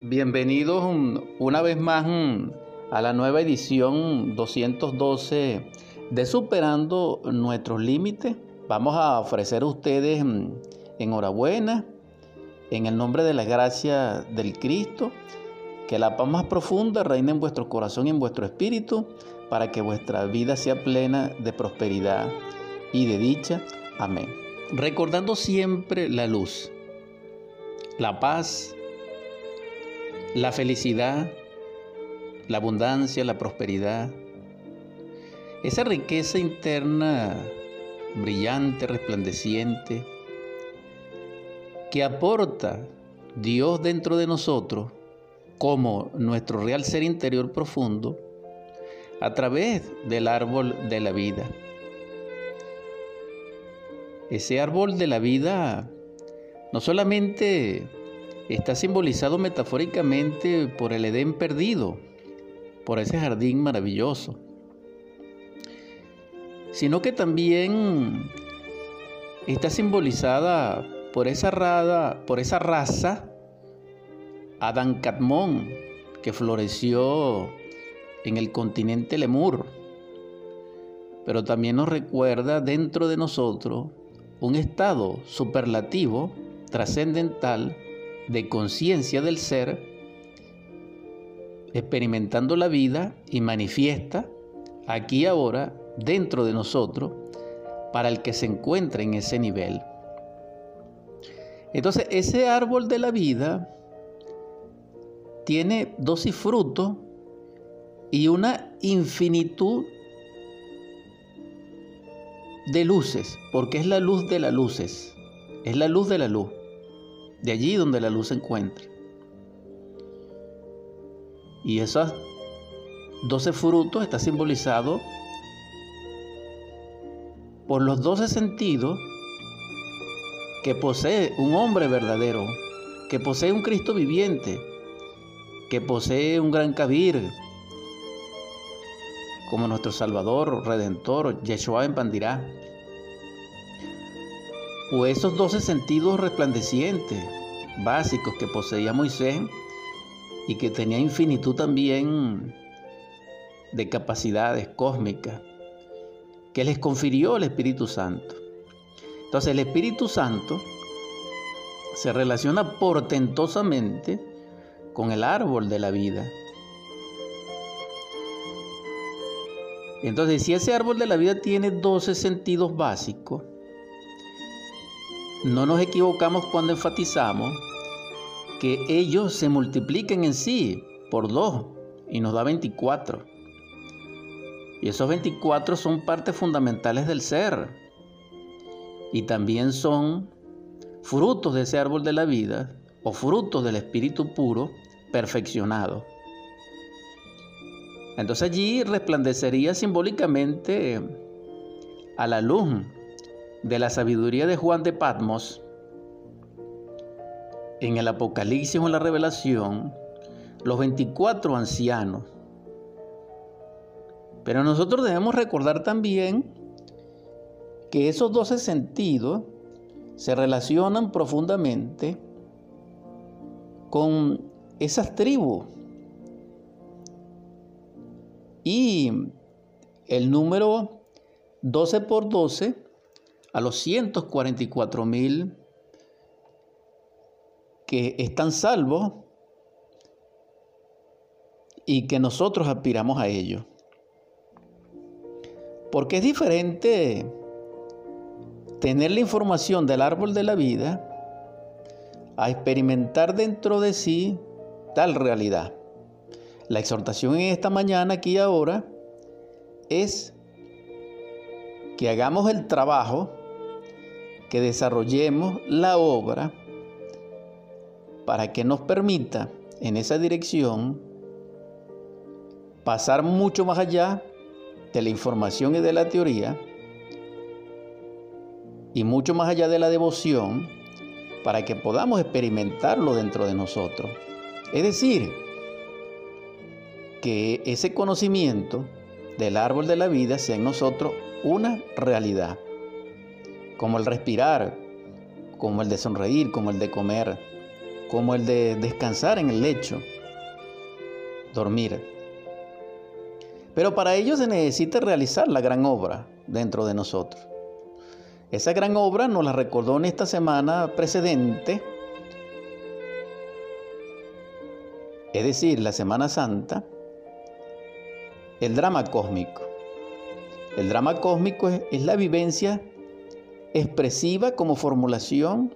Bienvenidos una vez más a la nueva edición 212 de Superando nuestros límites. Vamos a ofrecer a ustedes enhorabuena en el nombre de la gracia del Cristo. Que la paz más profunda reine en vuestro corazón y en vuestro espíritu para que vuestra vida sea plena de prosperidad y de dicha. Amén. Recordando siempre la luz, la paz, la felicidad, la abundancia, la prosperidad, esa riqueza interna brillante, resplandeciente, que aporta Dios dentro de nosotros como nuestro real ser interior profundo a través del árbol de la vida. Ese árbol de la vida no solamente está simbolizado metafóricamente por el Edén perdido, por ese jardín maravilloso, sino que también está simbolizada por esa, rada, por esa raza Adán Catmón que floreció en el continente Lemur, pero también nos recuerda dentro de nosotros un estado superlativo, trascendental, de conciencia del ser, experimentando la vida y manifiesta aquí ahora dentro de nosotros para el que se encuentra en ese nivel. Entonces, ese árbol de la vida tiene dosis frutos y una infinitud de luces, porque es la luz de las luces, es la luz de la luz de allí donde la luz se encuentra. Y esos 12 frutos está simbolizado por los 12 sentidos que posee un hombre verdadero, que posee un Cristo viviente, que posee un gran Kabir, como nuestro Salvador, Redentor, Yeshua en Pandirá o esos doce sentidos resplandecientes básicos que poseía Moisés y que tenía infinitud también de capacidades cósmicas que les confirió el Espíritu Santo. Entonces el Espíritu Santo se relaciona portentosamente con el árbol de la vida. Entonces, si ese árbol de la vida tiene 12 sentidos básicos, no nos equivocamos cuando enfatizamos que ellos se multipliquen en sí por dos y nos da 24. Y esos 24 son partes fundamentales del ser y también son frutos de ese árbol de la vida o frutos del espíritu puro perfeccionado. Entonces allí resplandecería simbólicamente a la luz de la sabiduría de Juan de Patmos, en el Apocalipsis o en la Revelación, los 24 ancianos. Pero nosotros debemos recordar también que esos 12 sentidos se relacionan profundamente con esas tribus. Y el número 12 por 12 a los 144 mil que están salvos y que nosotros aspiramos a ello. Porque es diferente tener la información del árbol de la vida a experimentar dentro de sí tal realidad. La exhortación en esta mañana, aquí y ahora, es que hagamos el trabajo que desarrollemos la obra para que nos permita en esa dirección pasar mucho más allá de la información y de la teoría y mucho más allá de la devoción para que podamos experimentarlo dentro de nosotros. Es decir, que ese conocimiento del árbol de la vida sea en nosotros una realidad como el respirar, como el de sonreír, como el de comer, como el de descansar en el lecho, dormir. Pero para ello se necesita realizar la gran obra dentro de nosotros. Esa gran obra nos la recordó en esta semana precedente, es decir, la Semana Santa, el drama cósmico. El drama cósmico es, la vivencia expresiva como formulación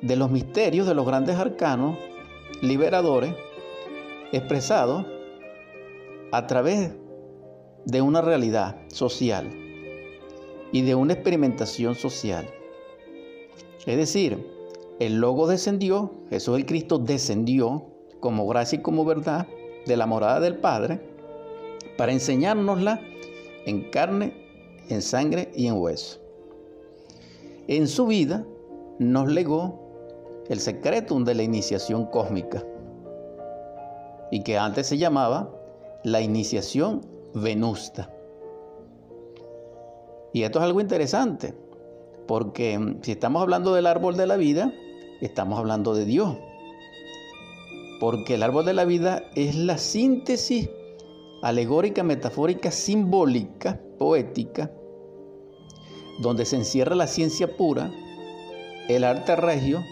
de los misterios de los grandes arcanos liberadores expresados a través de una realidad social y de una experimentación social. Es decir, el Logo descendió, Jesús el Cristo descendió como gracia y como verdad de la morada del Padre para enseñárnosla en carne, en sangre y en hueso. En su vida nos legó el secreto de la iniciación cósmica y que antes se llamaba la iniciación venusta. Y esto es algo interesante, porque mm, si estamos hablando del árbol de la vida, estamos hablando de Dios. Porque el árbol de la vida es la síntesis alegórica, metafórica, simbólica, poética, donde se encierra la ciencia pura, el arte regio,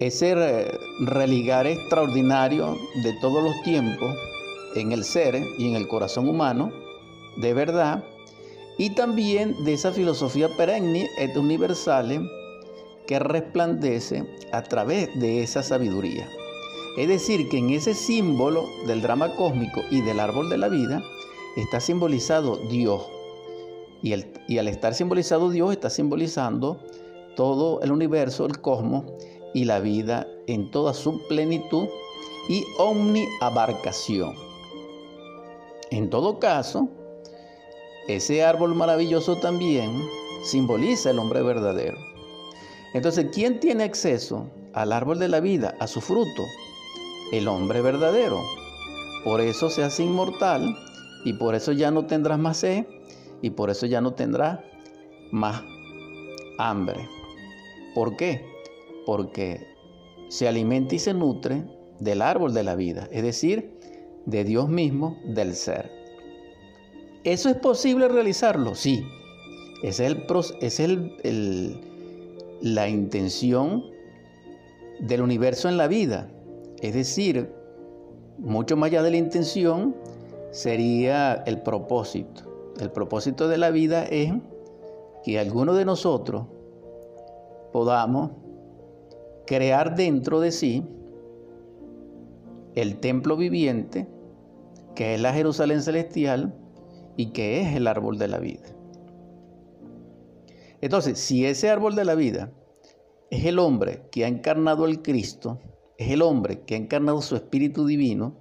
ese religar extraordinario de todos los tiempos en el ser y en el corazón humano, de verdad, y también de esa filosofía perenne et universal que resplandece a través de esa sabiduría. Es decir, que en ese símbolo del drama cósmico y del árbol de la vida está simbolizado Dios. Y, al estar simbolizado Dios está simbolizando todo el universo, el cosmos y la vida en toda su plenitud y omniabarcación. En todo caso, ese árbol maravilloso también simboliza el hombre verdadero. Entonces, ¿quién tiene acceso al árbol de la vida, a su fruto? el hombre verdadero. Por eso se hace inmortal y por eso ya no tendrás más sed y por eso ya no tendrás más hambre. ¿Por qué? Porque se alimenta y se nutre del árbol de la vida, es decir, de Dios mismo, del ser. ¿Eso es posible realizarlo? Sí. Es, el, es el, la intención del universo en la vida. Es decir, mucho más allá de la intención, sería el propósito. El propósito de la vida es que alguno de nosotros podamos crear dentro de sí el templo viviente, que es la Jerusalén celestial y que es el árbol de la vida. Entonces, si ese árbol de la vida es el hombre que ha encarnado al Cristo, es el hombre que ha encarnado su Espíritu Divino,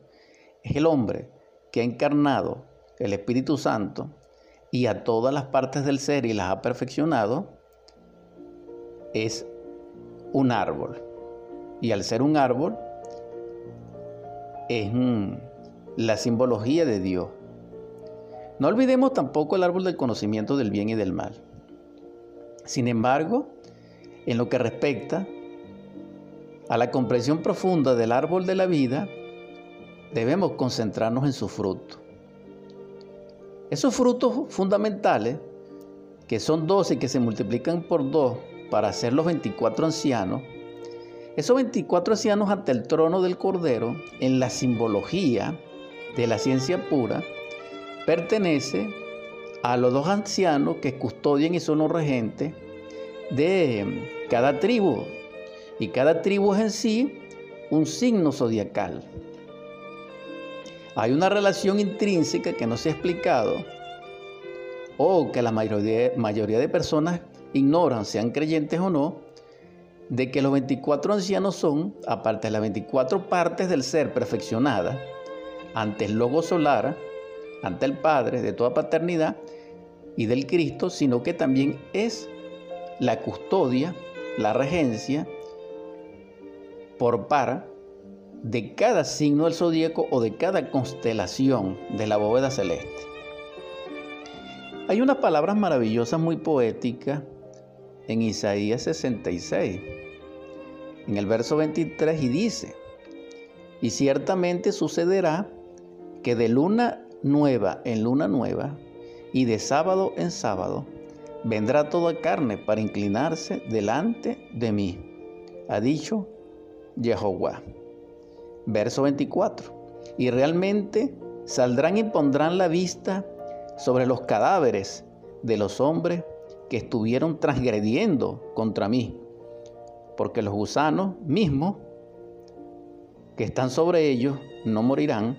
es el hombre que ha encarnado el Espíritu Santo y a todas las partes del ser y las ha perfeccionado, es un árbol. Y al ser un árbol, es la simbología de Dios. No olvidemos tampoco el árbol del conocimiento del bien y del mal. Sin embargo, en lo que respecta a la comprensión profunda del árbol de la vida, debemos concentrarnos en su fruto. Esos frutos fundamentales, que son 12 y que se multiplican por 2 para hacer los 24 ancianos, esos 24 ancianos ante el trono del Cordero, en la simbología de la ciencia pura, pertenece a los dos ancianos que custodian y son los regentes de cada tribu y cada tribu es en sí un signo zodiacal. Hay una relación intrínseca que no se ha explicado o que la mayoría, de personas ignoran, sean creyentes o no, de que los 24 ancianos son, aparte de las 24 partes del ser perfeccionadas, ante el Logo solar, ante el Padre de toda paternidad y del Cristo, sino que también es la custodia, la regencia por par de cada signo del zodíaco o de cada constelación de la bóveda celeste. Hay unas palabras maravillosas muy poéticas en Isaías 66, en el verso 23 y dice, y ciertamente sucederá que de luna nueva en luna nueva y de sábado en sábado vendrá toda carne para inclinarse delante de mí, ha dicho Jehová. Verso 24. Y realmente saldrán y pondrán la vista sobre los cadáveres de los hombres que estuvieron transgrediendo contra mí, porque los gusanos mismos que están sobre ellos no morirán,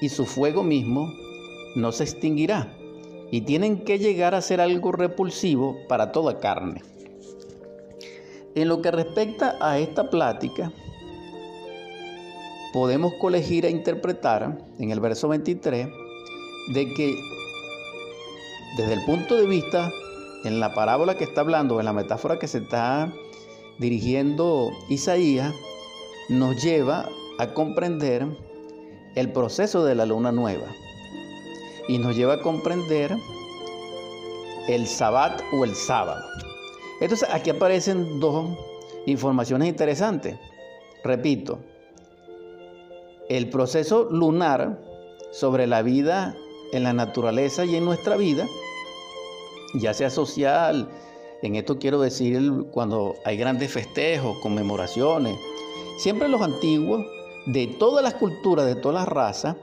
y su fuego mismo no se extinguirá, y tienen que llegar a ser algo repulsivo para toda carne. En lo que respecta a esta plática, podemos colegir e interpretar en el verso 23 de que desde el punto de vista, en la parábola que está hablando, en la metáfora que se está dirigiendo Isaías, nos lleva a comprender el proceso de la luna nueva y nos lleva a comprender el sabbat o el sábado. Entonces aquí aparecen dos informaciones interesantes. Repito, el proceso lunar sobre la vida en la naturaleza y en nuestra vida, ya sea social, en esto quiero decir cuando hay grandes festejos, conmemoraciones, siempre los antiguos, de todas las culturas, de todas las razas,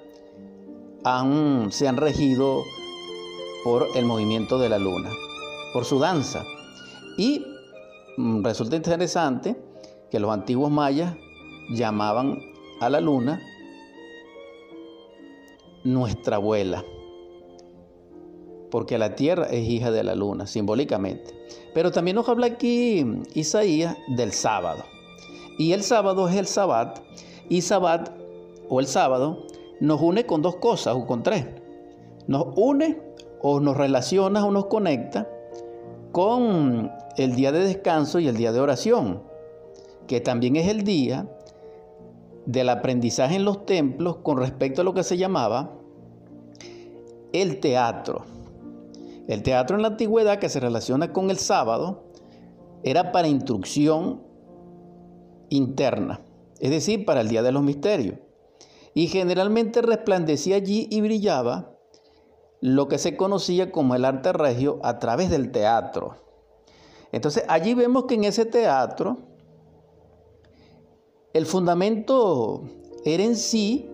se han regido por el movimiento de la luna, por su danza. Y mm, resulta interesante que los antiguos mayas llamaban a la luna nuestra abuela, porque la tierra es hija de la luna, simbólicamente. Pero también nos habla aquí Isaías del sábado. Y el sábado es el sabbat, y sabbat o el sábado nos une con dos cosas o con tres. Nos une o nos relaciona o nos conecta con el día de descanso y el día de oración, que también es el día del aprendizaje en los templos con respecto a lo que se llamaba el teatro. El teatro en la antigüedad que se relaciona con el sábado era para instrucción interna, es decir, para el día de los misterios. Y generalmente resplandecía allí y brillaba lo que se conocía como el arte regio a través del teatro. Entonces allí vemos que en ese teatro el fundamento era en sí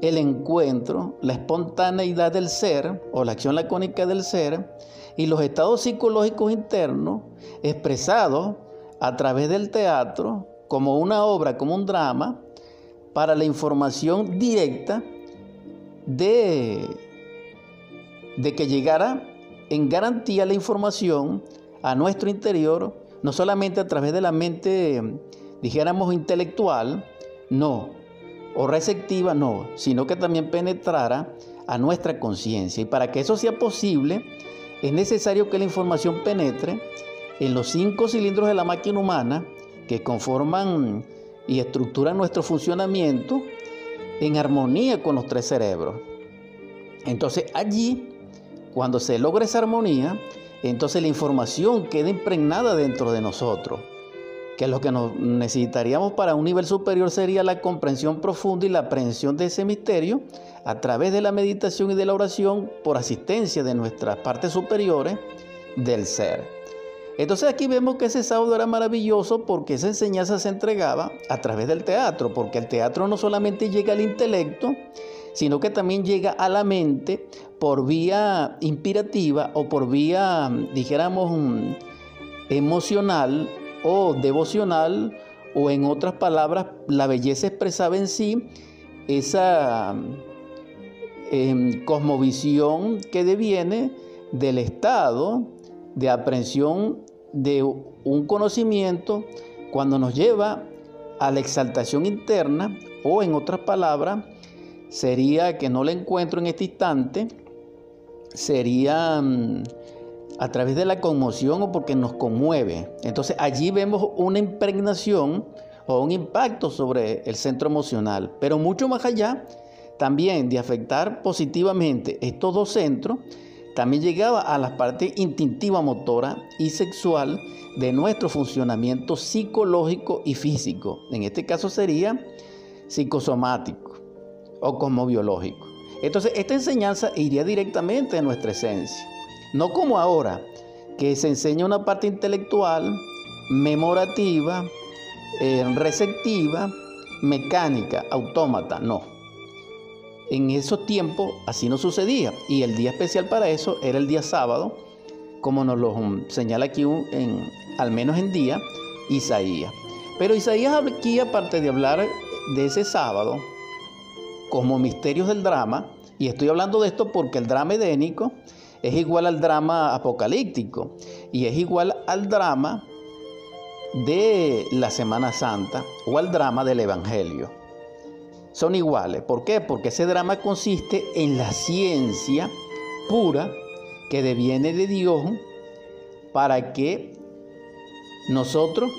el encuentro, la espontaneidad del ser o la acción lacónica del ser y los estados psicológicos internos expresados a través del teatro como una obra, como un drama, para la información directa de, de que llegara en garantía la información a nuestro interior, no solamente a través de la mente dijéramos intelectual, no, o receptiva, no, sino que también penetrara a nuestra conciencia. Y para que eso sea posible, es necesario que la información penetre en los cinco cilindros de la máquina humana que conforman y estructuran nuestro funcionamiento en armonía con los tres cerebros. Entonces allí, cuando se logra esa armonía, entonces la información queda impregnada dentro de nosotros que lo que nos necesitaríamos para un nivel superior sería la comprensión profunda y la aprehensión de ese misterio a través de la meditación y de la oración por asistencia de nuestras partes superiores del ser. Entonces aquí vemos que ese sábado era maravilloso porque esa enseñanza se entregaba a través del teatro, porque el teatro no solamente llega al intelecto, sino que también llega a la mente por vía inspirativa o por vía, dijéramos, mm, emocional o devocional o en otras palabras, la belleza expresaba en sí esa em, cosmovisión que deviene del estado de aprehensión de un conocimiento cuando nos lleva a la exaltación interna o en otras palabras sería que no la encuentro en este instante sería mm, a través de la conmoción o porque nos conmueve. Entonces allí vemos una impregnación o un impacto sobre el centro emocional. Pero mucho más allá también de afectar positivamente estos dos centros, también llegaba a la parte instintiva motora y sexual de nuestro funcionamiento psicológico y físico. En este caso sería psicosomático o como biológico. Entonces, esta enseñanza iría directamente a nuestra esencia. No como ahora, que se enseña una parte intelectual, memorativa, eh, receptiva, mecánica, autómata. No. En esos tiempos así no sucedía. Y el día especial para eso era el día sábado, como nos lo señala aquí al menos en día Isaías. Pero Isaías aquí, aparte de hablar de ese sábado, como misterios del drama, y estoy hablando de esto porque el drama edénico es igual al drama apocalíptico y es igual al drama de la Semana Santa o al drama del Evangelio. Son iguales. ¿Por qué? Porque ese drama consiste en la ciencia pura que deviene de Dios para que nosotros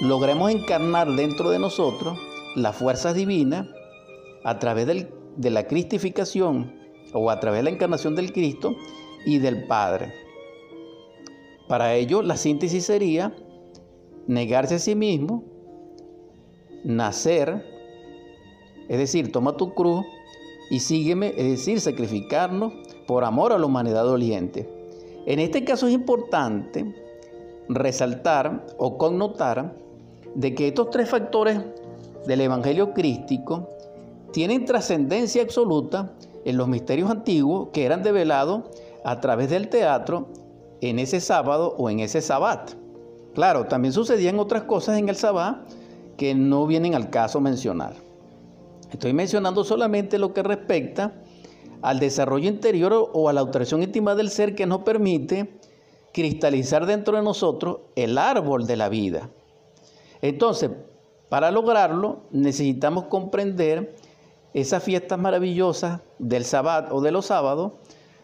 logremos encarnar dentro de nosotros las fuerzas divinas a través de la cristificación o a través de la encarnación del Cristo y del Padre. Para ello, la síntesis sería negarse a sí mismo, nacer, es decir, toma tu cruz y sígueme, es decir, sacrificarnos por amor a la humanidad doliente. En este caso es importante resaltar o connotar de que estos tres factores del Evangelio crístico tienen trascendencia absoluta en los misterios antiguos que eran develados a través del teatro en ese sábado o en ese sabbat. Claro, también sucedían otras cosas en el sabbat que no vienen al caso mencionar. Estoy mencionando solamente lo que respecta al desarrollo interior o a la alteración íntima del ser que nos permite cristalizar dentro de nosotros el árbol de la vida. Entonces, para lograrlo necesitamos comprender esas fiestas maravillosas del sabbat o de los sábados,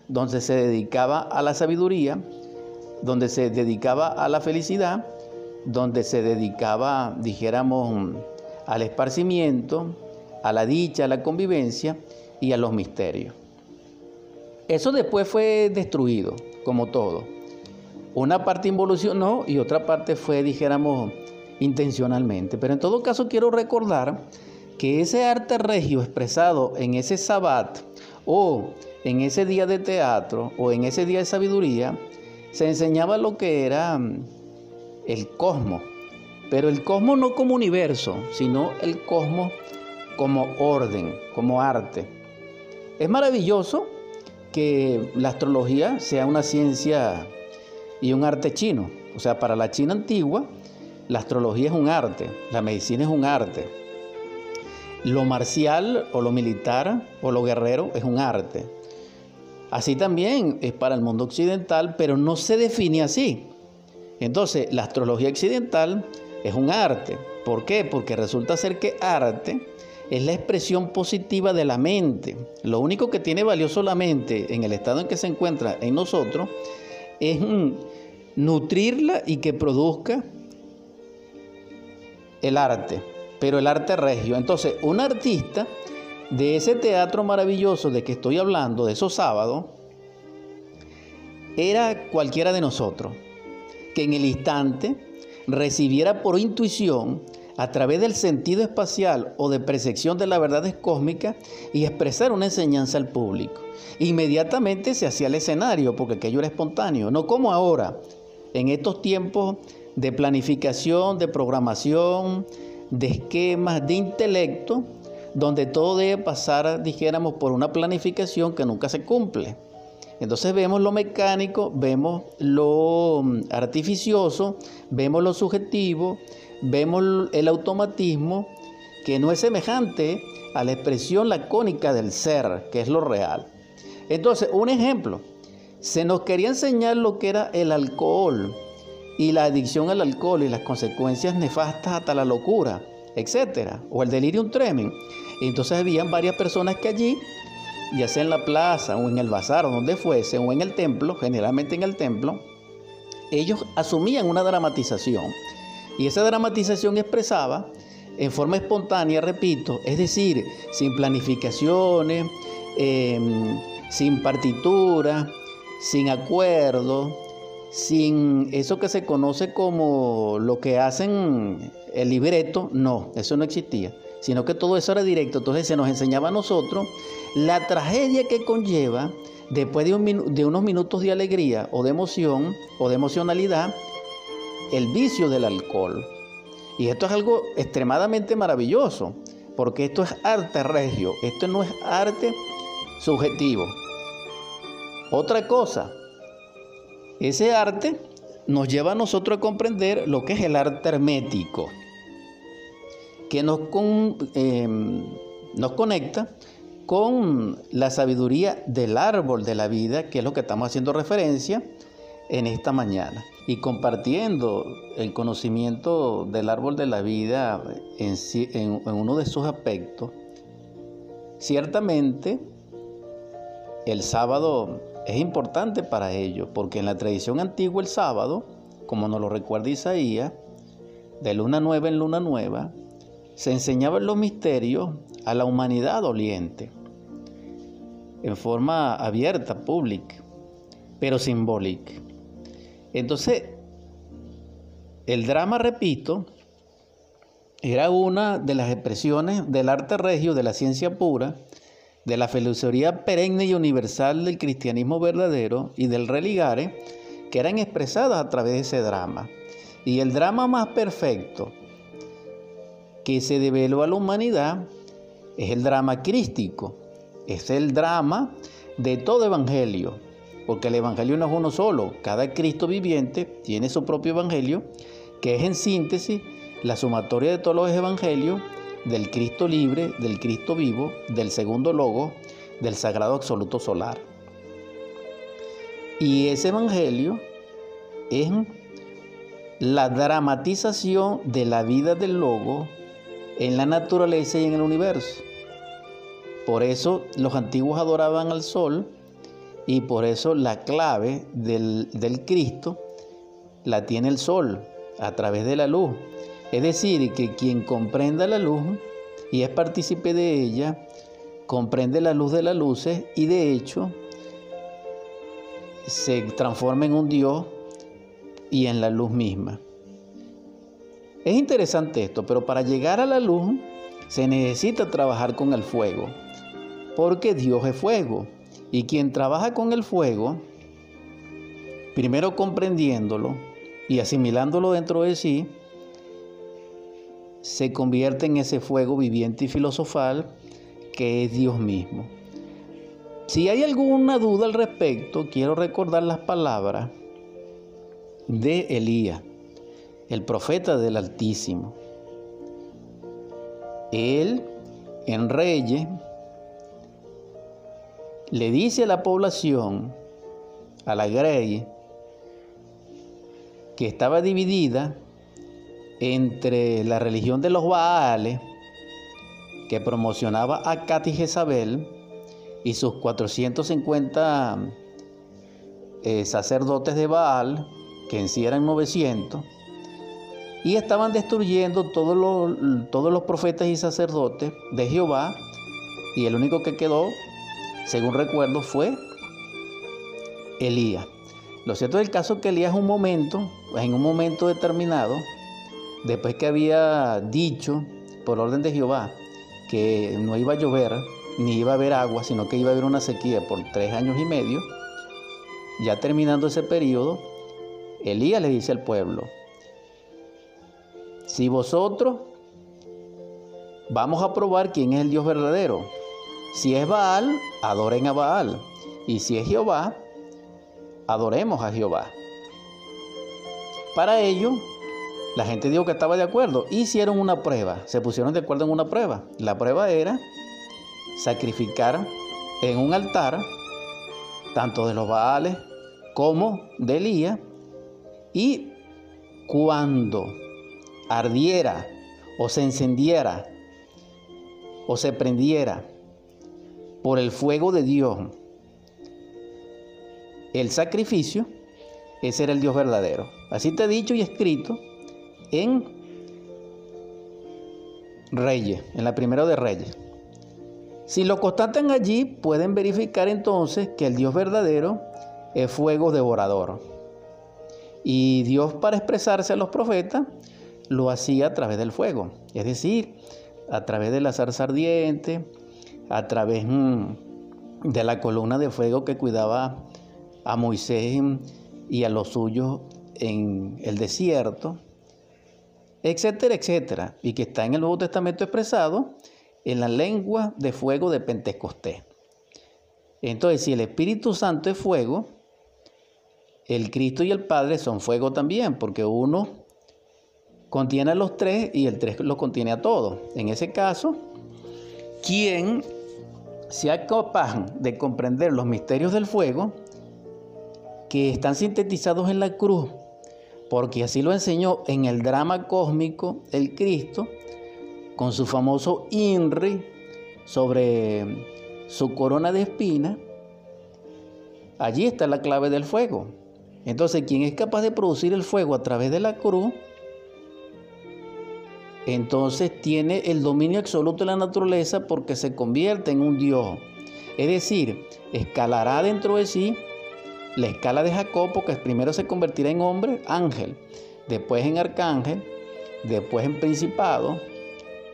donde se dedicaba a la sabiduría, donde se dedicaba a la felicidad, donde se dedicaba, dijéramos, al esparcimiento, a la dicha, a la convivencia y a los misterios. Eso después fue destruido, como todo. Una parte involucionó y otra parte fue, dijéramos, intencionalmente. Pero en todo caso quiero recordar que ese arte regio expresado en ese sabbat o en ese día de teatro o en ese día de sabiduría, se enseñaba lo que era mm, el cosmos, pero el cosmos no como universo, sino el cosmos como orden, como arte. Es maravilloso que la astrología sea una ciencia y un arte chino. O sea, para la China antigua, la astrología es un arte, la medicina es un arte, lo marcial o lo militar o lo guerrero es un arte. Así también es para el mundo occidental, pero no se define así. Entonces, la astrología occidental es un arte. ¿Por qué? Porque resulta ser que arte es la expresión positiva de la mente. Lo único que tiene valioso la mente en el estado en que se encuentra en nosotros es nutrirla y que produzca el arte pero el arte regio. Entonces, un artista de ese teatro maravilloso de que estoy hablando, de esos sábados, era cualquiera de nosotros, que en el instante recibiera por intuición, a través del sentido espacial o de percepción de la verdad cósmica, y expresar una enseñanza al público. Inmediatamente se hacía el escenario, porque aquello era espontáneo, no como ahora, en estos tiempos de planificación, de programación, de esquemas, de intelecto, donde todo debe pasar, dijéramos, por una planificación que nunca se cumple. Entonces vemos lo mecánico, vemos lo mm, artificioso, vemos lo subjetivo, vemos el automatismo que no es semejante a la expresión lacónica del ser, que es lo real. Entonces, un ejemplo, se nos quería enseñar lo que era el alcohol, y la adicción al alcohol y las consecuencias nefastas hasta la locura, etcétera, o el delirium tremens. Entonces habían varias personas que allí, ya sea en la plaza o en el bazar o donde fuese, o en el templo, generalmente en el templo, ellos asumían una dramatización. Y esa dramatización expresaba en forma espontánea, repito, es decir, sin planificaciones, em, sin partitura, sin acuerdo, sin eso que se conoce como lo que hacen el libreto, no, eso no existía, sino que todo eso era directo. Entonces se nos enseñaba a nosotros la tragedia que conlleva después de, de unos minutos de alegría o de emoción o de emocionalidad, el vicio del alcohol. Y esto es algo extremadamente maravilloso, porque esto es arte regio, esto no es arte subjetivo. Otra cosa, ese arte nos lleva a nosotros a comprender lo que es el arte hermético, que nos, em, nos conecta con la sabiduría del árbol de la vida, que es lo que estamos haciendo referencia en esta mañana. Y compartiendo el conocimiento del árbol de la vida en uno de sus aspectos, ciertamente el sábado es importante para ello, porque en la tradición antigua el sábado, como nos lo recuerda Isaías, de luna nueva en luna nueva, se enseñaban los misterios a la humanidad doliente, en forma abierta, pública, pero simbólica. Entonces, el drama, repito, era una de las expresiones del arte regio, de la ciencia pura, de la filosofía perenne y universal del cristianismo verdadero y del religare, que eran expresadas a través de ese drama. Y el drama más perfecto que se develó a la humanidad es el drama crístico, es el drama de todo evangelio, porque el evangelio no es uno solo, cada Cristo viviente tiene su propio evangelio, que es en síntesis la sumatoria de todos los evangelios del Cristo libre, del Cristo vivo, del segundo logo, del sagrado absoluto solar. Y ese evangelio es la dramatización de la vida del logo en la naturaleza y en el universo. Por eso los antiguos adoraban al sol y por eso la clave del, del Cristo la tiene el sol a través de la luz. Es decir, que quien comprenda la luz y es partícipe de ella, comprende la luz de las luces y de hecho se transforma en un Dios y en la luz misma. Es interesante esto, pero para llegar a la luz se necesita trabajar con el fuego, porque Dios es fuego. Y quien trabaja con el fuego, primero comprendiéndolo y asimilándolo dentro de sí, se convierte en ese fuego viviente y filosofal que es Dios mismo. Si hay alguna duda al respecto, quiero recordar las palabras de Elías, el profeta del Altísimo. Él, en Reyes, le dice a la población, a la Grey, que estaba dividida entre la religión de los Baales, que promocionaba a Katy Jezabel, y sus 450 eh, sacerdotes de Baal, que en sí eran 900, y estaban destruyendo todos los, todos los profetas y sacerdotes de Jehová, y el único que quedó, según recuerdo, fue Elías. Lo cierto del caso es que Elías un momento, en un momento determinado, después que había dicho por orden de Jehová que no iba a llover, ni iba a haber agua, sino que iba a haber una sequía por tres años y medio, ya terminando ese periodo, Elías le dice al pueblo, si vosotros vamos a probar quién es el Dios verdadero, si es Baal, adoren a Baal, y si es Jehová, adoremos a Jehová. Para ello, la gente dijo que estaba de acuerdo. Hicieron una prueba. Se pusieron de acuerdo en una prueba. La prueba era sacrificar en un altar, tanto de los Baales como de Elías, y cuando ardiera o se encendiera o se prendiera por el fuego de Dios el sacrificio, ese era el Dios verdadero. Así te he dicho y escrito en Reyes, en la primera de Reyes. Si lo constatan allí, pueden verificar entonces que el Dios verdadero es fuego devorador. Y Dios para expresarse a los profetas lo hacía a través del fuego, es decir, a través de la zarza ardiente, a través mm, de la columna de fuego que cuidaba a Moisés y a los suyos en el desierto, etcétera, etcétera, y que está en el Nuevo Testamento expresado en la lengua de fuego de Pentecostés. Entonces, si el Espíritu Santo es fuego, el Cristo y el Padre son fuego también, porque uno contiene a los tres y el tres los contiene a todos. En ese caso, quien sea capaz de comprender los misterios del fuego, que están sintetizados en la cruz, porque así lo enseñó en el drama cósmico el Cristo, con su famoso INRI sobre su corona de espina, allí está la clave del fuego. Entonces, quien es capaz de producir el fuego a través de la cruz, entonces tiene el dominio absoluto de la naturaleza porque se convierte en un Dios. Es decir, escalará dentro de sí la escala de Jacob, que primero se convertirá en hombre, ángel, después en arcángel, después en principado,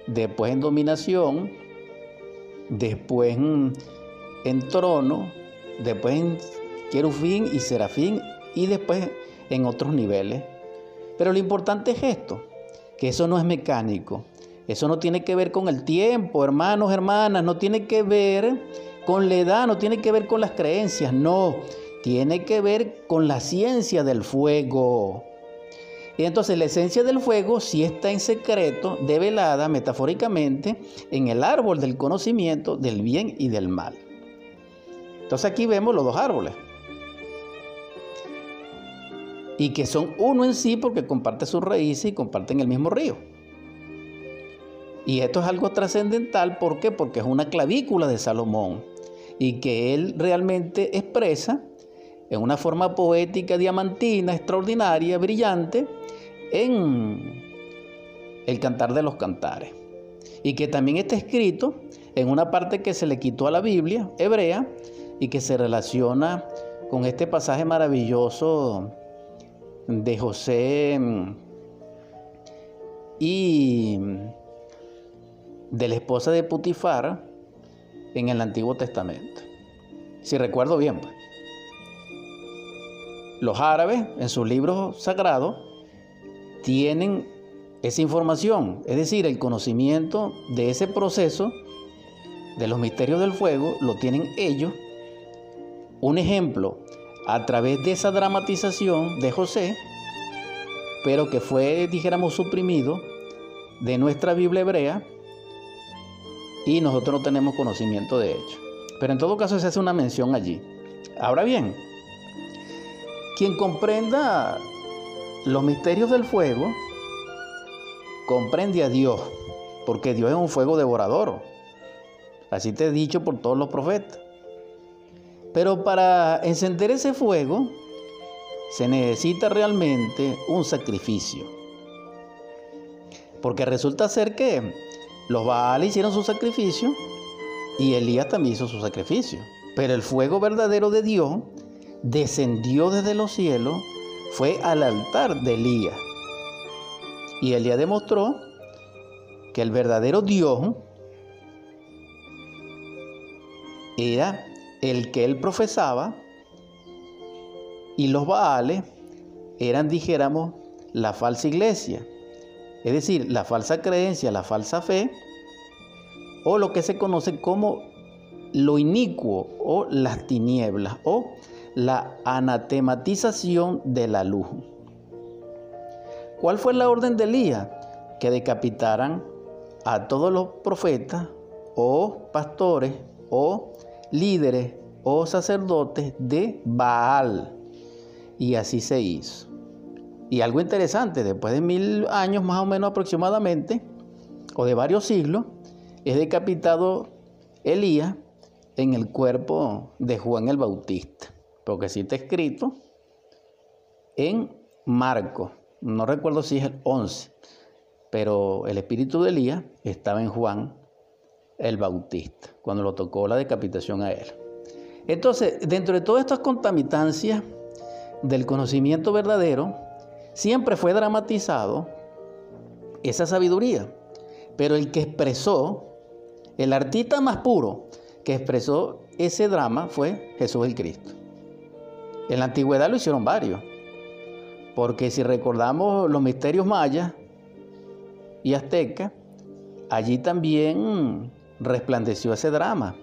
después en dominación, después en, en trono, después en querufín y serafín y después en otros niveles. Pero lo importante es esto, que eso no es mecánico, eso no tiene que ver con el tiempo, hermanos, hermanas, no tiene que ver con la edad, no tiene que ver con las creencias, no tiene que ver con la ciencia del fuego. Y entonces la esencia del fuego sí está en secreto, develada metafóricamente en el árbol del conocimiento del bien y del mal. Entonces aquí vemos los dos árboles. Y que son uno en sí porque comparten sus raíces y comparten el mismo río. Y esto es algo trascendental, ¿por qué? Porque es una clavícula de Salomón y que él realmente expresa en una forma poética, diamantina, extraordinaria, brillante, en el Cantar de los Cantares. Y que también está escrito en una parte que se le quitó a la Biblia hebrea y que se relaciona con este pasaje maravilloso de José y de la esposa de Putifar en el Antiguo Testamento. Si recuerdo bien, pues. Los árabes, en sus libros sagrados, tienen esa información, es decir, el conocimiento de ese proceso, de los misterios del fuego, lo tienen ellos. Un ejemplo, a través de esa dramatización de José, pero que fue, dijéramos, suprimido de nuestra Biblia hebrea, y nosotros no tenemos conocimiento de ello. Pero en todo caso se hace una mención allí. Ahora bien, quien comprenda los misterios del fuego, comprende a Dios, porque Dios es un fuego devorador. Así te he dicho por todos los profetas. Pero para encender ese fuego se necesita realmente un sacrificio. Porque resulta ser que los Baales hicieron su sacrificio y Elías también hizo su sacrificio. Pero el fuego verdadero de Dios descendió desde los cielos fue al altar de Elías. Y Elías demostró que el verdadero Dios era el que él profesaba y los Baales eran, dijéramos, la falsa iglesia. Es decir, la falsa creencia, la falsa fe, o lo que se conoce como lo inicuo o las tinieblas o la anatematización de la luz. ¿Cuál fue la orden de Elías? Que decapitaran a todos los profetas o pastores o líderes o sacerdotes de Baal. Y así se hizo. Y algo interesante, después de mil años más o menos aproximadamente, o de varios siglos, es decapitado Elías en el cuerpo de Juan el Bautista porque sí está escrito en Marco, no recuerdo si es el 11, pero el espíritu de Elías estaba en Juan el Bautista, cuando lo tocó la decapitación a él. Entonces, dentro de todas estas contamitancias del conocimiento verdadero, siempre fue dramatizado esa sabiduría. Pero el que expresó, el artista más puro que expresó ese drama fue Jesús el Cristo. En la antigüedad lo hicieron varios, porque si recordamos los misterios mayas y aztecas, allí también resplandeció ese drama,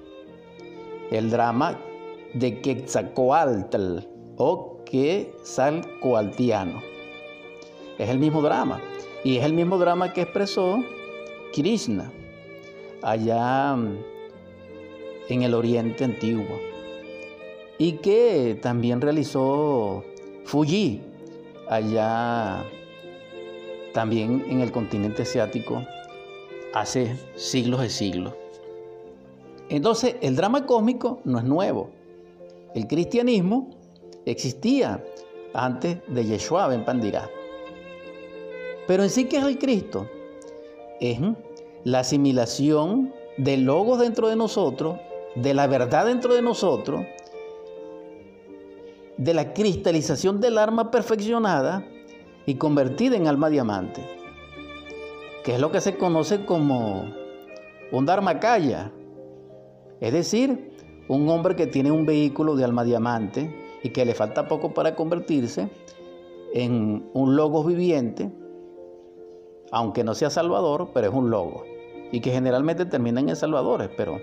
el drama de Quetzalcoatl o Quetzalcoatliano. Es el mismo drama, y es el mismo drama que expresó Krishna allá en el oriente antiguo y que también realizó Fuji allá también en el continente asiático hace siglos de siglos. Entonces, el drama cósmico no es nuevo. El cristianismo existía antes de Yeshua ben Pandirá. Pero en sí, ¿qué es el Cristo? Es la asimilación del logos dentro de nosotros, de la verdad dentro de nosotros, de la cristalización del alma perfeccionada y convertida en alma diamante, que es lo que se conoce como un dharmakaya, es decir, un hombre que tiene un vehículo de alma diamante y que le falta poco para convertirse en un logos viviente, aunque no sea salvador, pero es un logo y que generalmente terminan en salvadores, pero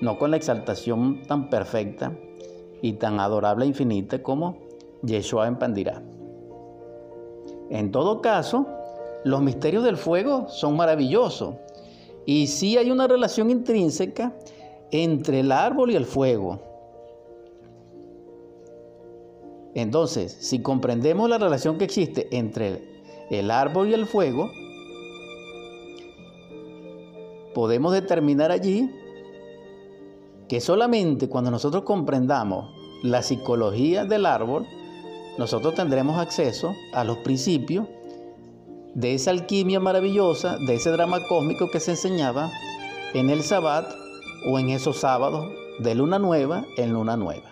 no con la exaltación tan perfecta y tan adorable e infinita como Yeshua en Pandirá. En todo caso, los misterios del fuego son maravillosos y sí hay una relación intrínseca entre el árbol y el fuego. Entonces, si comprendemos la relación que existe entre el árbol y el fuego, podemos determinar allí que solamente cuando nosotros comprendamos la psicología del árbol, nosotros tendremos acceso a los principios de esa alquimia maravillosa, de ese drama cósmico que se enseñaba en el sabbat o en esos sábados de luna nueva en luna nueva.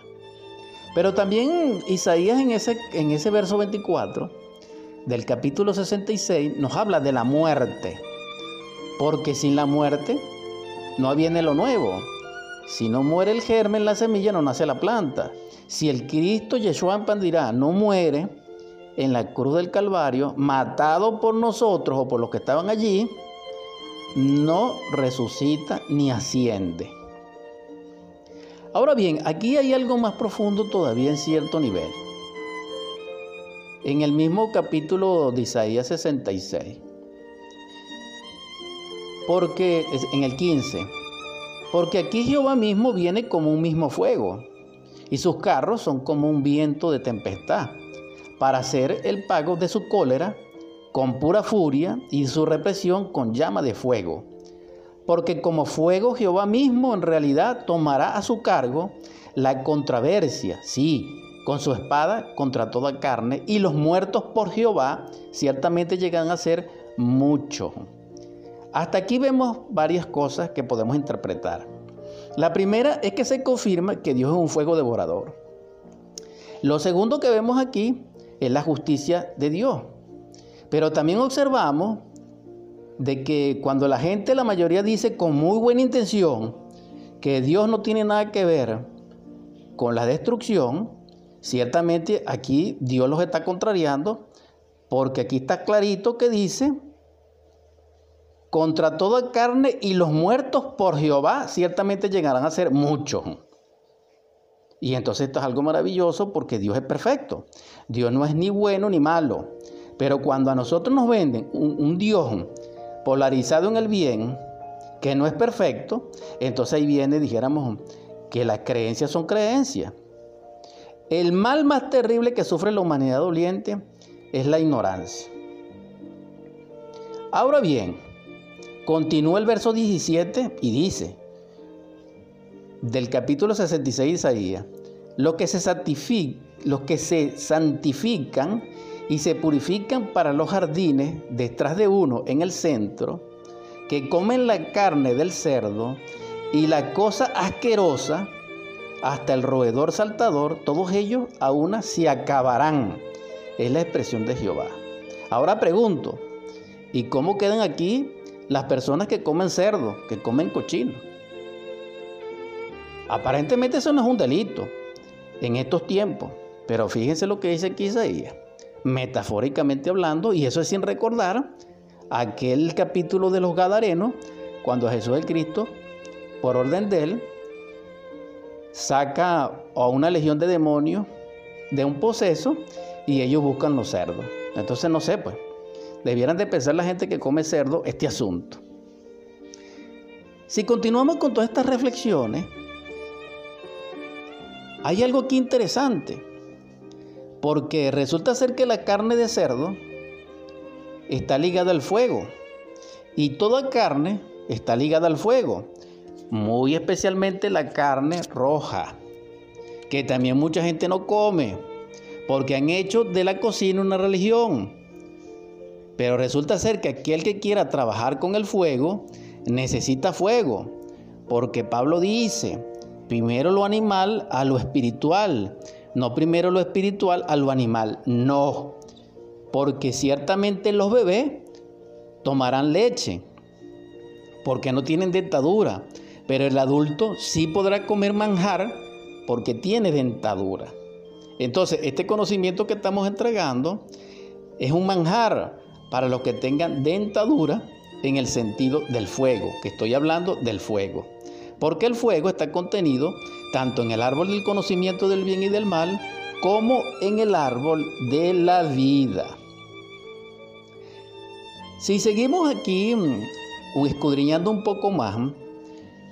Pero también Isaías en ese, en ese verso 24 del capítulo 66 nos habla de la muerte porque sin la muerte no viene lo nuevo. Si no muere el germen, la semilla no nace la planta. Si el Cristo Yeshua Pandirá no muere en la cruz del Calvario, matado por nosotros o por los que estaban allí, no resucita ni asciende. Ahora bien, aquí hay algo más profundo todavía en cierto nivel. En el mismo capítulo de Isaías 66, porque en el 15, porque aquí Jehová mismo viene como un mismo fuego, y sus carros son como un viento de tempestad, para hacer el pago de su cólera con pura furia y su represión con llama de fuego. Porque como fuego Jehová mismo en realidad tomará a su cargo la controversia, sí, con su espada contra toda carne, y los muertos por Jehová ciertamente llegan a ser muchos. Hasta aquí vemos varias cosas que podemos interpretar. La primera es que se confirma que Dios es un fuego devorador. Lo segundo que vemos aquí es la justicia de Dios. Pero también observamos de que cuando la gente, la mayoría dice con muy buena intención que Dios no tiene nada que ver con la destrucción, ciertamente aquí Dios los está contrariando porque aquí está clarito que dice contra toda carne y los muertos por Jehová ciertamente llegarán a ser muchos. Y entonces esto es algo maravilloso porque Dios es perfecto. Dios no es ni bueno ni malo. Pero cuando a nosotros nos venden un, Dios polarizado en el bien, que no es perfecto, entonces ahí viene, dijéramos, que las creencias son creencias. El mal más terrible que sufre la humanidad doliente es la ignorancia. Ahora bien, Continúa el verso 17 y dice, del capítulo 66 de Isaías, los que se, los que se santifican y se purifican para los jardines detrás de uno en el centro, que comen la carne del cerdo y la cosa asquerosa, hasta el roedor saltador, todos ellos a una se acabarán. Es la expresión de Jehová. Ahora pregunto, ¿y cómo quedan aquí las personas que comen cerdo, que comen cochino? Aparentemente eso no es un delito en estos tiempos, pero fíjense lo que dice aquí Isaías, metafóricamente hablando, y eso es sin recordar aquel capítulo de los Gadarenos, cuando Jesús el Cristo, por orden de él, saca a una legión de demonios de un poseso y ellos buscan los cerdos. Entonces no sé, pues, debieran de pensar la gente que come cerdo este asunto. Si continuamos con todas estas reflexiones, hay algo aquí interesante, porque resulta ser que la carne de cerdo está ligada al fuego y toda carne está ligada al fuego, muy especialmente la carne roja, que también mucha gente no come, porque han hecho de la cocina una religión. Pero resulta ser que aquel que quiera trabajar con el fuego necesita fuego, porque Pablo dice, primero lo animal a lo espiritual, no primero lo espiritual a lo animal, no, porque ciertamente los bebés tomarán leche, porque no tienen dentadura, pero el adulto sí podrá comer manjar porque tiene dentadura. Entonces, este conocimiento que estamos entregando es un manjar para los que tengan dentadura en el sentido del fuego, que estoy hablando del fuego. Porque el fuego está contenido tanto en el árbol del conocimiento del bien y del mal, como en el árbol de la vida. Si seguimos aquí mm, escudriñando un poco más,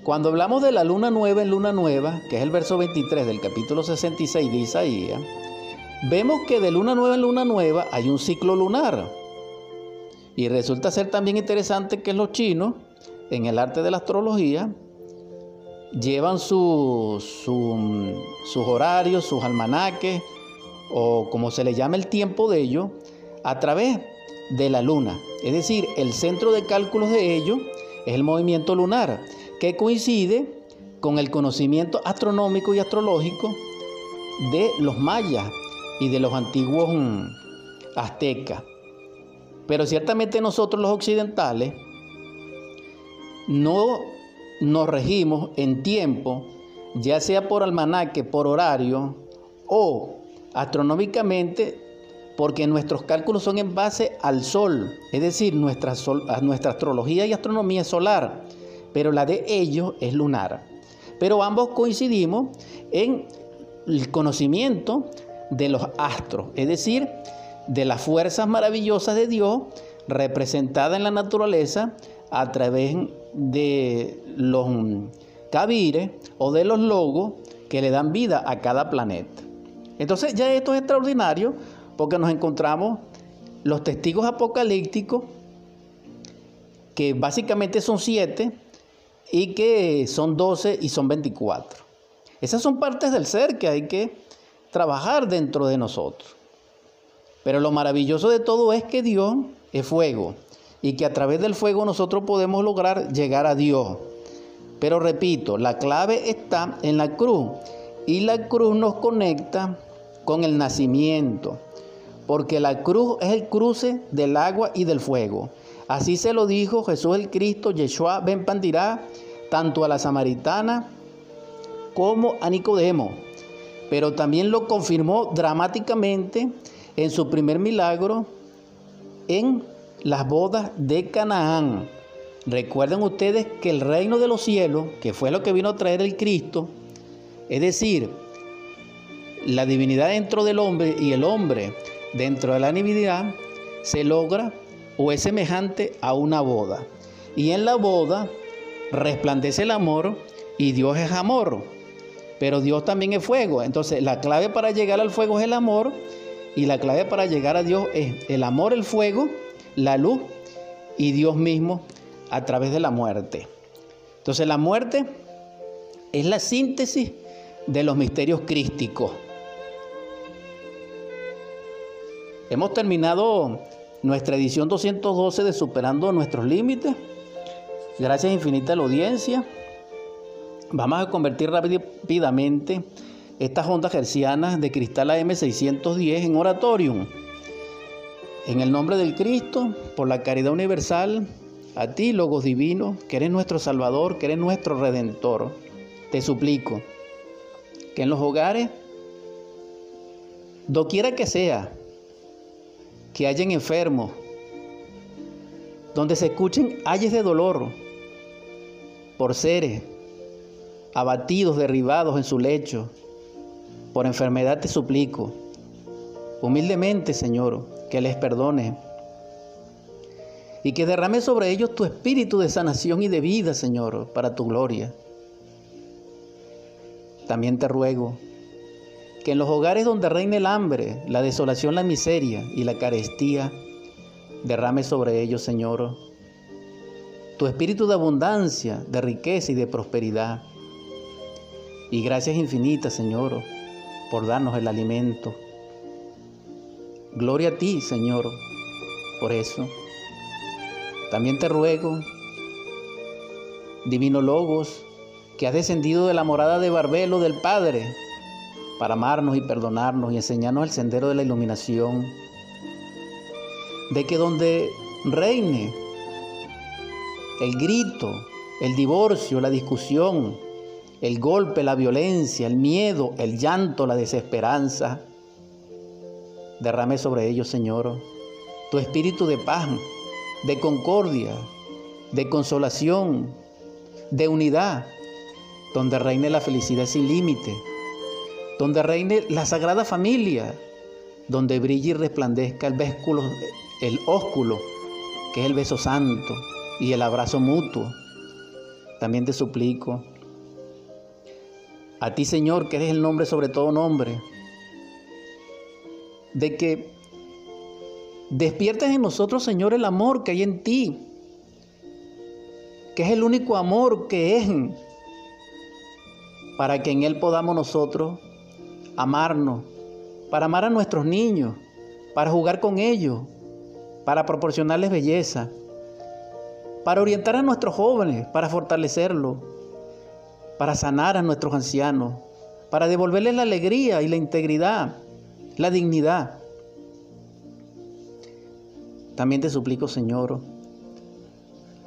cuando hablamos de la luna nueva en luna nueva, que es el verso 23 del capítulo 66 de Isaías, vemos que de luna nueva en luna nueva hay un ciclo lunar. Y resulta ser también interesante que los chinos, en el arte de la astrología, llevan sus horarios, sus almanaques, o como se le llama el tiempo de ellos, a través de la luna. Es decir, el centro de cálculos de ellos es el movimiento lunar que coincide con el conocimiento astronómico y astrológico de los mayas y de los antiguos mm, aztecas. Pero ciertamente nosotros los occidentales no nos regimos en tiempo, ya sea por almanaque, por horario o astronómicamente, porque nuestros cálculos son en base al sol, es decir, nuestra, astrología y astronomía es solar pero la de ellos es lunar. Pero ambos coincidimos en el conocimiento de los astros, es decir, de las fuerzas maravillosas de Dios representadas en la naturaleza a través de los cabires o de los logos que le dan vida a cada planeta. Entonces ya esto es extraordinario porque nos encontramos los testigos apocalípticos, que básicamente son siete, y que son 12 y son 24. Esas son partes del ser que hay que trabajar dentro de nosotros. Pero lo maravilloso de todo es que Dios es fuego y que a través del fuego nosotros podemos lograr llegar a Dios. Pero repito, la clave está en la cruz y la cruz nos conecta con el nacimiento, porque la cruz es el cruce del agua y del fuego. Así se lo dijo Jesús el Cristo, Yeshua ben Pandirá, tanto a la samaritana como a Nicodemo. Pero también lo confirmó dramáticamente en su primer milagro en las bodas de Canaán. Recuerden ustedes que el reino de los cielos, que fue lo que vino a traer el Cristo, es decir, la divinidad dentro del hombre y el hombre dentro de la divinidad, se logra o es semejante a una boda. Y en la boda resplandece el amor y Dios es amor. Pero Dios también es fuego. Entonces la clave para llegar al fuego es el amor y la clave para llegar a Dios es el amor, el fuego, la luz y Dios mismo a través de la muerte. Entonces la muerte es la síntesis de los misterios crísticos. Hemos terminado nuestra edición 212 de Superando nuestros límites. Gracias infinita a la audiencia. Vamos a convertir rápidamente estas ondas hercianas de cristal AM610 en oratorium. En el nombre del Cristo, por la caridad universal, a ti, Logos Divino, que eres nuestro Salvador, que eres nuestro Redentor, te suplico que en los hogares, doquiera que sea, que hayan enfermos, donde se escuchen ayes de dolor por seres abatidos, derribados en su lecho, por enfermedad te suplico, humildemente, Señor, que les perdone y que derrame sobre ellos tu espíritu de sanación y de vida, Señor, para tu gloria. También te ruego que en los hogares donde reine el hambre, la desolación, la miseria y la carestía, derrame sobre ellos, Señor, tu espíritu de abundancia, de riqueza y de prosperidad. Y gracias infinitas, Señor, por darnos el alimento. Gloria a ti, Señor, por eso. También te ruego, Divino Logos, que has descendido de la morada de Barbelo del Padre, para amarnos y perdonarnos y enseñarnos el sendero de la iluminación, de que donde reine el grito, el divorcio, la discusión, el golpe, la violencia, el miedo, el llanto, la desesperanza, derrame sobre ellos, Señor, tu espíritu de paz de concordia, de consolación, de unidad, donde reine la felicidad sin límite, donde reine la sagrada familia, donde brille y resplandezca el el ósculo, que es el beso santo y el abrazo mutuo. También te suplico, a ti Señor, que eres el nombre sobre todo nombre, de que Despiertas en nosotros, Señor, el amor que hay en ti, que es el único amor que es, para que en Él podamos nosotros amarnos, para amar a nuestros niños, para jugar con ellos, para proporcionarles belleza, para orientar a nuestros jóvenes, para fortalecerlos, para sanar a nuestros ancianos, para devolverles la alegría y la integridad, la dignidad. También te suplico, Señor,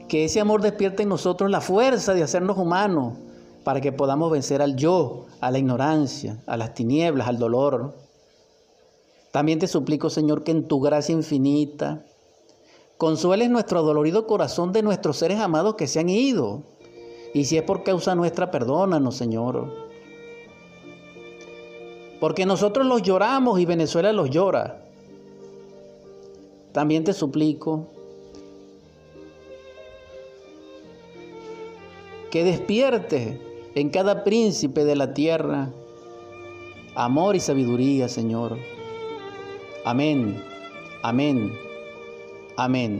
que ese amor despierte en nosotros la fuerza de hacernos humanos para que podamos vencer al yo, a la ignorancia, a las tinieblas, al dolor. También te suplico, Señor, que en tu gracia infinita consueles nuestro dolorido corazón de nuestros seres amados que se han ido. Y si es por causa nuestra, perdónanos, Señor. Porque nosotros los lloramos y Venezuela los llora. También te suplico que despierte en cada príncipe de la tierra amor y sabiduría, Señor. Amén, amén, amén.